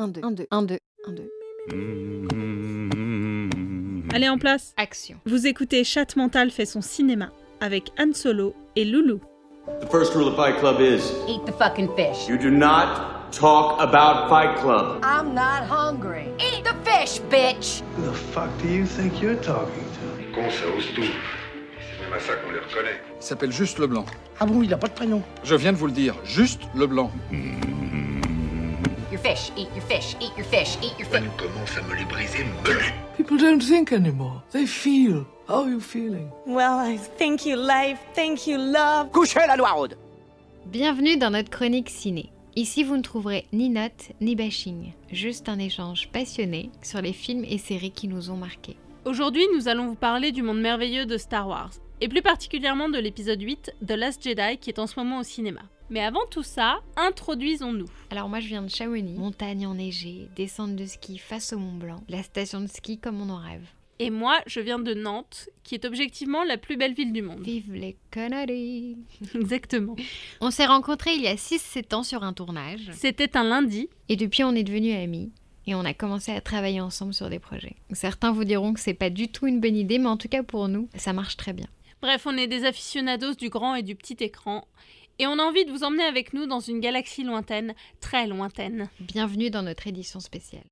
1, 2, 1, 2, 1, 2, 1, 2. Allez en place. Action. Vous écoutez Chat Mental fait son cinéma avec Han Solo et Loulou. The first rule of Fight Club is Eat the fucking fish. you do not talk about Fight Club. I'm not hungry. Eat the fish, bitch! Who the fuck do you think you're talking to? Con, ça ose tout. C'est même à ça qu'on les reconnaît. Il s'appelle juste Leblanc. Ah bon, il a pas de prénom Je viens de vous le dire, juste Leblanc. Your fish, eat your fish, eat your fish, eat your fish. On commence à me les briser, me People don't think anymore. They feel. How are you feeling? Well, I thank you, life. Thank you, love. Couchez la noiraude Bienvenue dans notre chronique ciné. Ici, vous ne trouverez ni notes ni bashing, juste un échange passionné sur les films et séries qui nous ont marqués. Aujourd'hui, nous allons vous parler du monde merveilleux de Star Wars, et plus particulièrement de l'épisode 8, The Last Jedi, qui est en ce moment au cinéma. Mais avant tout ça, introduisons-nous. Alors moi, je viens de Chamonix, montagne enneigée, descente de ski face au Mont Blanc, la station de ski comme on en rêve. Et moi, je viens de Nantes, qui est objectivement la plus belle ville du monde. Vive les Canaries Exactement. On s'est rencontrés il y a 6-7 ans sur un tournage, C'était un lundi. et depuis on est devenus amis. Et on a commencé à travailler ensemble sur des projets. Certains vous diront que c'est pas du tout une bonne idée, mais en tout cas pour nous, ça marche très bien. Bref, on est des aficionados du grand et du petit écran. Et on a envie de vous emmener avec nous dans une galaxie lointaine, très lointaine. Bienvenue dans notre édition spéciale.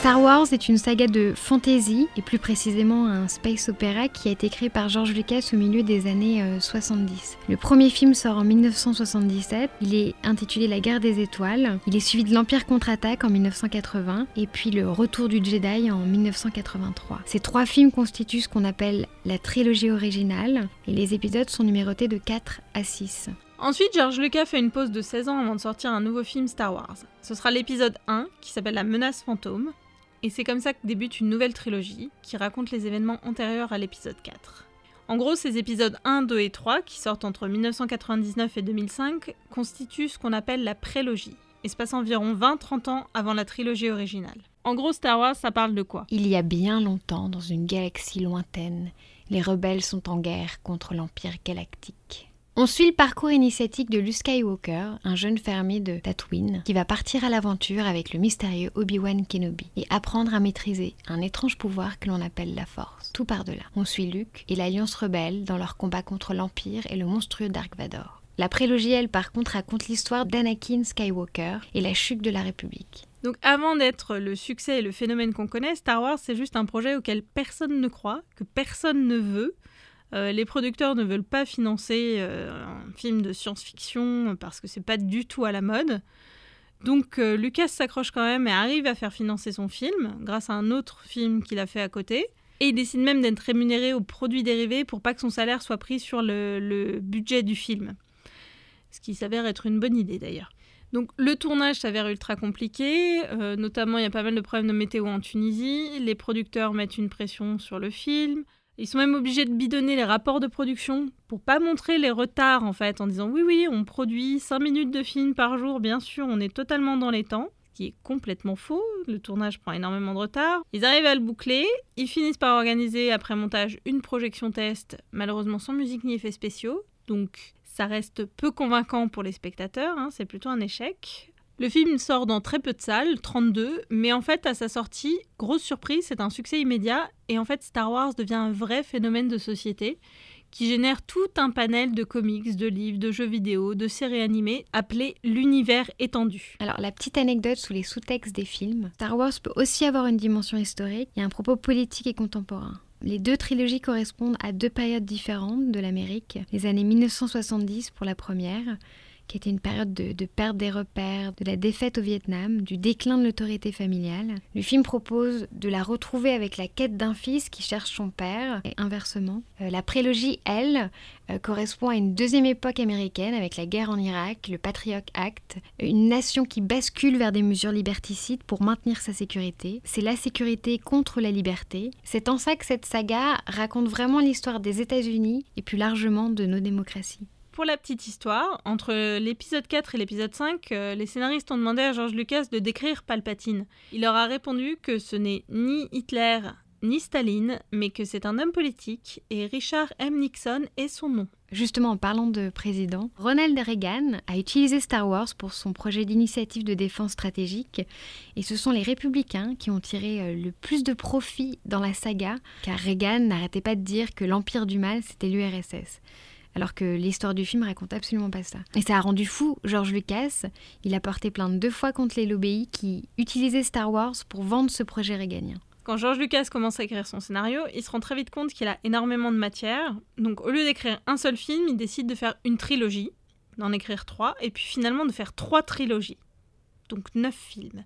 Star Wars est une saga de fantasy, et plus précisément un space opéra qui a été créé par George Lucas au milieu des années euh, 70. Le premier film sort en 1977, il est intitulé La guerre des étoiles, il est suivi de l'Empire contre-attaque en 1980, et puis le Retour du Jedi en 1983. Ces trois films constituent ce qu'on appelle la trilogie originale, et les épisodes sont numérotés de 4 à 6. Ensuite, George Lucas fait une pause de 16 ans avant de sortir un nouveau film Star Wars. Ce sera l'épisode 1, qui s'appelle La menace fantôme, et c'est comme ça que débute une nouvelle trilogie, qui raconte les événements antérieurs à l'épisode 4. En gros, ces épisodes 1, 2 et 3, qui sortent entre 1999 et 2005, constituent ce qu'on appelle la prélogie, et se passent environ 20-30 ans avant la trilogie originale. En gros, Star Wars, ça parle de quoi? Il y a bien longtemps, dans une galaxie lointaine, les rebelles sont en guerre contre l'Empire galactique. On suit le parcours initiatique de Luke Skywalker, un jeune fermier de Tatooine, qui va partir à l'aventure avec le mystérieux Obi-Wan Kenobi et apprendre à maîtriser un étrange pouvoir que l'on appelle la Force. Tout par-delà. On suit Luke et l'Alliance rebelle dans leur combat contre l'Empire et le monstrueux Dark Vador. La prélogie, elle, par contre, raconte l'histoire d'Anakin Skywalker et la chute de la République. Donc avant d'être le succès et le phénomène qu'on connaît, Star Wars c'est juste un projet auquel personne ne croit, que personne ne veut. Euh, les producteurs ne veulent pas financer euh, un film de science-fiction parce que c'est pas du tout à la mode. Donc euh, Lucas s'accroche quand même et arrive à faire financer son film grâce à un autre film qu'il a fait à côté. Et il décide même d'être rémunéré aux produits dérivés pour pas que son salaire soit pris sur le, budget du film. Ce qui s'avère être une bonne idée d'ailleurs. Donc le tournage s'avère ultra compliqué, notamment il y a pas mal de problèmes de météo en Tunisie, les producteurs mettent une pression sur le film, ils sont même obligés de bidonner les rapports de production pour pas montrer les retards en fait, en disant oui oui on produit 5 minutes de film par jour, bien sûr on est totalement dans les temps, ce qui est complètement faux, le tournage prend énormément de retard. Ils arrivent à le boucler, ils finissent par organiser après montage une projection test, malheureusement sans musique ni effets spéciaux, donc ça reste peu convaincant pour les spectateurs, hein, c'est plutôt un échec. Le film sort dans très peu de salles, 32, mais en fait à sa sortie, grosse surprise, c'est un succès immédiat et en fait Star Wars devient un vrai phénomène de société qui génère tout un panel de comics, de livres, de jeux vidéo, de séries animées appelé l'univers étendu. Alors, la petite anecdote sous les sous-textes des films, Star Wars peut aussi avoir une dimension historique et un propos politique et contemporain. Les deux trilogies correspondent à deux périodes différentes de l'Amérique. Les années 1970 pour la première, qui était une période de, perte des repères, de la défaite au Vietnam, du déclin de l'autorité familiale. Le film propose de la retrouver avec la quête d'un fils qui cherche son père, et inversement. Euh, la prélogie, elle, euh, correspond à une deuxième époque américaine avec la guerre en Irak, le Patriot Act, une nation qui bascule vers des mesures liberticides pour maintenir sa sécurité. C'est la sécurité contre la liberté. C'est en ça que cette saga raconte vraiment l'histoire des États-Unis et plus largement de nos démocraties. Pour la petite histoire, entre l'épisode 4 et l'épisode 5, euh, les scénaristes ont demandé à George Lucas de décrire Palpatine. Il leur a répondu que ce n'est ni Hitler ni Staline, mais que c'est un homme politique et Richard M. Nixon est son nom. Justement, en parlant de président, Ronald Reagan a utilisé Star Wars pour son projet d'initiative de défense stratégique, et ce sont les républicains qui ont tiré euh, le plus de profit dans la saga, car Reagan n'arrêtait pas de dire que l'empire du mal, c'était l'URSS. Alors que l'histoire du film raconte absolument pas ça. Et ça a rendu fou George Lucas. Il a porté plainte deux fois contre les lobbies qui utilisaient Star Wars pour vendre ce projet réganien. Quand George Lucas commence à écrire son scénario, il se rend très vite compte qu'il a énormément de matière. Donc au lieu d'écrire un seul film, il décide de faire une trilogie, d'en écrire trois, et puis finalement de faire trois trilogies. Donc neuf films.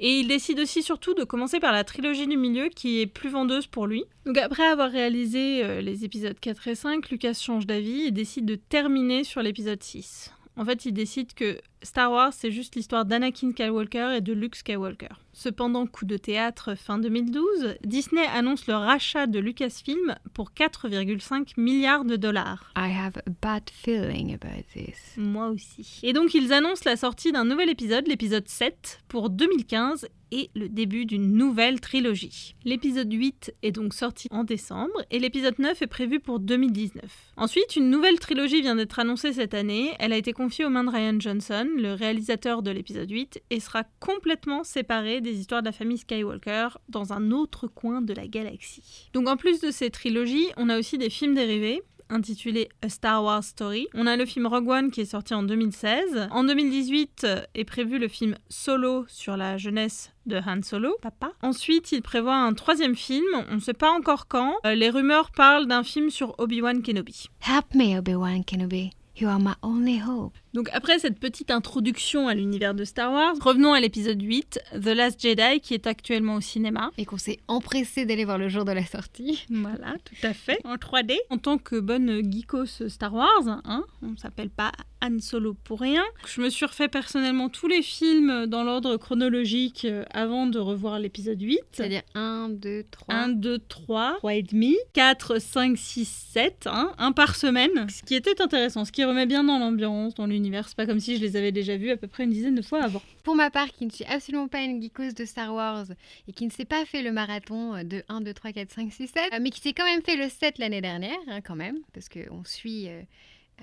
Et il décide aussi surtout de commencer par la trilogie du milieu qui est plus vendeuse pour lui. Donc après avoir réalisé euh, les épisodes 4 et 5, Lucas change d'avis et décide de terminer sur l'épisode 6. En fait, il décide que Star Wars, c'est juste l'histoire d'Anakin Skywalker et de Luke Skywalker. Cependant, coup de théâtre fin 2012, Disney annonce le rachat de Lucasfilm pour 4,5 milliards de dollars. I have a bad feeling about this. Moi aussi. Et donc ils annoncent la sortie d'un nouvel épisode, l'épisode 7, pour 2015 et le début d'une nouvelle trilogie. L'épisode 8 est donc sorti en décembre et l'épisode 9 est prévu pour 2019. Ensuite, une nouvelle trilogie vient d'être annoncée cette année. Elle a été confiée aux mains de Ryan Johnson, le réalisateur de l'épisode 8, et sera complètement séparée des histoires de la famille Skywalker dans un autre coin de la galaxie. Donc en plus de ces trilogies, on a aussi des films dérivés intitulé A Star Wars Story. On a le film Rogue One qui est sorti en 2016. En 2018 est prévu le film Solo sur la jeunesse de Han Solo, papa. Ensuite, il prévoit un troisième film, on ne sait pas encore quand. Euh, les rumeurs parlent d'un film sur Obi-Wan Kenobi. Help me, Obi-Wan Kenobi. You are my only hope. Donc après cette petite introduction à l'univers de Star Wars, revenons à l'épisode 8, The Last Jedi, qui est actuellement au cinéma. Et qu'on s'est empressé d'aller voir le jour de la sortie. Voilà, tout à fait, en 3D. En tant que bonne geekos Star Wars, hein, on s'appelle pas Han Solo pour rien. Je me suis refait personnellement tous les films dans l'ordre chronologique euh, avant de revoir l'épisode 8. C'est-à-dire 1, 2, 3. 1, 2, 3, 3 et demi, 4, 5, 6, 7, hein, un par semaine. Ce qui était intéressant, ce qui remet bien dans l'ambiance, dans l'univers. C'est pas comme si je les avais déjà vus à peu près une dizaine de fois avant. Pour ma part, qui ne suis absolument pas une geekos de Star Wars et qui ne s'est pas fait le marathon de 1, 2, 3, 4, 5, 6, 7, mais qui s'est quand même fait le 7 l'année dernière, hein, quand même, parce qu'on suit euh,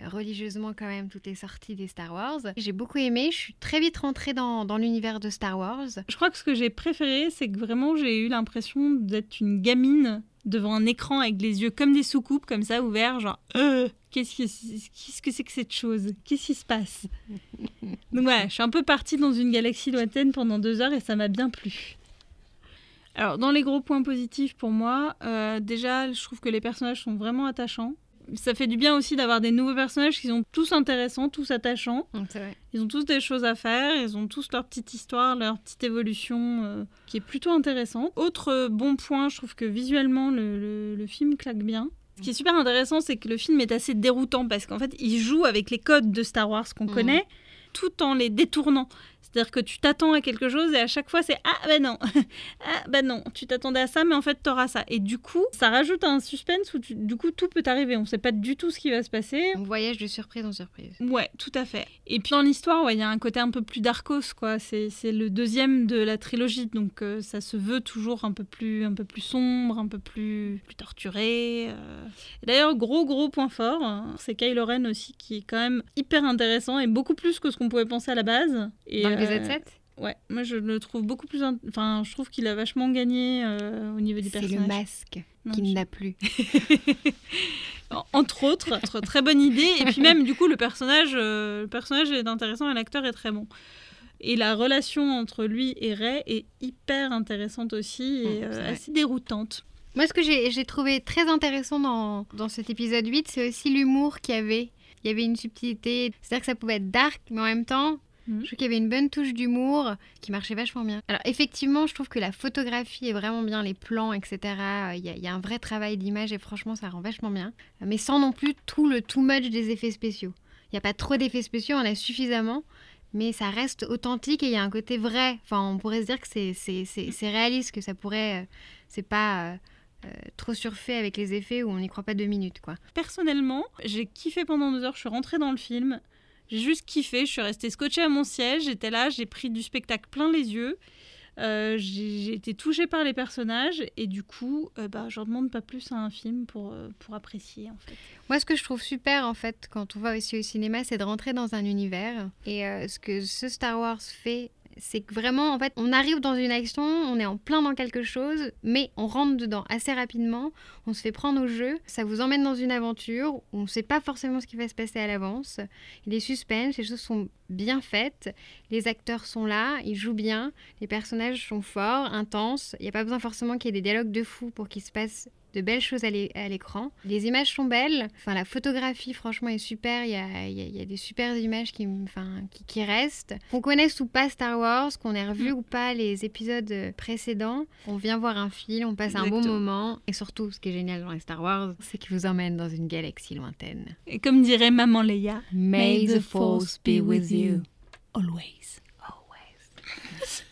religieusement quand même toutes les sorties des Star Wars. J'ai beaucoup aimé, je suis très vite rentrée dans, dans l'univers de Star Wars. Je crois que ce que j'ai préféré, c'est que vraiment j'ai eu l'impression d'être une gamine devant un écran avec les yeux comme des soucoupes, comme ça, ouverts, genre euh, qu'est-ce que qu'est-ce que c'est que cette chose? Qu'est-ce qui se passe? Donc voilà, je suis un peu partie dans une galaxie lointaine pendant deux heures et ça m'a bien plu. Alors, dans les gros points positifs pour moi, euh, déjà, je trouve que les personnages sont vraiment attachants. Ça fait du bien aussi d'avoir des nouveaux personnages qui sont tous intéressants, tous attachants. C'est vrai. Ils ont tous des choses à faire, ils ont tous leur petite histoire, leur petite évolution euh, qui est plutôt intéressante. Autre euh, bon point, je trouve que visuellement, le, le- le film claque bien. Ce qui est super intéressant, c'est que le film est assez déroutant parce qu'en fait, il joue avec les codes de Star Wars qu'on Mhm. connaît tout en les détournant. C'est-à-dire que tu t'attends à quelque chose et à chaque fois c'est ah ben non, ah ben non, tu t'attendais à ça mais en fait t'auras ça. Et du coup, ça rajoute un suspense où tu- du coup tout peut arriver. On sait pas du tout ce qui va se passer. On voyage de surprise en surprise. Ouais, tout à fait. Et puis dans l'histoire, ouais, il y a un côté un peu plus darkos, quoi. C'est c'est le deuxième de la trilogie, donc euh, ça se veut toujours un peu plus, un peu plus sombre, un peu plus, plus torturé. euh. D'ailleurs, gros gros point fort, hein, c'est Kylo Ren aussi, qui est quand même hyper intéressant et beaucoup plus que ce qu'on pouvait penser à la base. Et, Dans l'épisode euh, 7 Ouais, moi je le trouve beaucoup plus. Enfin, je trouve qu'il a vachement gagné euh, au niveau des C'est personnages. le masque Non, qui je- n'a plus. En- Entre autres, autre très bonne idée. Et puis même, du coup, le personnage, euh, le personnage est intéressant et l'acteur est très bon. Et la relation entre lui et Ray est hyper intéressante aussi et euh, c'est assez déroutante. Moi, ce que j'ai j'ai trouvé très intéressant dans, dans cet épisode 8, c'est aussi l'humour qu'il y avait. Il y avait une subtilité. C'est-à-dire que ça pouvait être dark, mais en même temps, Mhm. je trouve qu'il y avait une bonne touche d'humour qui marchait vachement bien. Alors, effectivement, je trouve que la photographie est vraiment bien, les plans, etc. Euh, Il y a, il y a un vrai travail d'image et franchement, ça rend vachement bien. Mais sans non plus tout le too much des effets spéciaux. Il n'y a pas trop d'effets spéciaux, on a suffisamment. Mais ça reste authentique et il y a un côté vrai. Enfin, on pourrait se dire que c'est- réaliste, que ça pourrait. euh, c'est pas. euh, euh, trop surfait avec les effets où on n'y croit pas deux minutes quoi. Personnellement, j'ai kiffé pendant deux heures. Je suis rentrée dans le film. J'ai juste kiffé. Je suis restée scotchée à mon siège. J'étais là. J'ai pris du spectacle plein les yeux. Euh, j'ai été touchée par les personnages et du coup, euh, bah, demande pas plus à un film pour, euh, pour apprécier en fait. Moi, ce que je trouve super, en fait, quand on va aussi au cinéma, c'est de rentrer dans un univers. Et euh, ce que ce Star Wars fait, c'est que vraiment, en fait, on arrive dans une action, on est en plein dans quelque chose, mais on rentre dedans assez rapidement, on se fait prendre au jeu, ça vous emmène dans une aventure, où on ne sait pas forcément ce qui va se passer à l'avance. Il est suspense, les choses sont bien faites, les acteurs sont là, ils jouent bien, les personnages sont forts, intenses, il n'y a pas besoin forcément qu'il y ait des dialogues de fou pour qu'il se passe de belles choses à l'é- à l'écran. Les images sont belles, enfin la photographie franchement est super, il y a, il y a- il y a des super images qui, m- enfin, qui, qui restent. Qu'on connaisse ou pas Star Wars, qu'on ait revu ou pas les épisodes précédents, on vient voir un film, on passe un bon moment. Et surtout, ce qui est génial dans les Star Wars, c'est qu'ils vous emmènent dans une galaxie lointaine. Et comme dirait maman Leia, May the force be with you. Always. Always.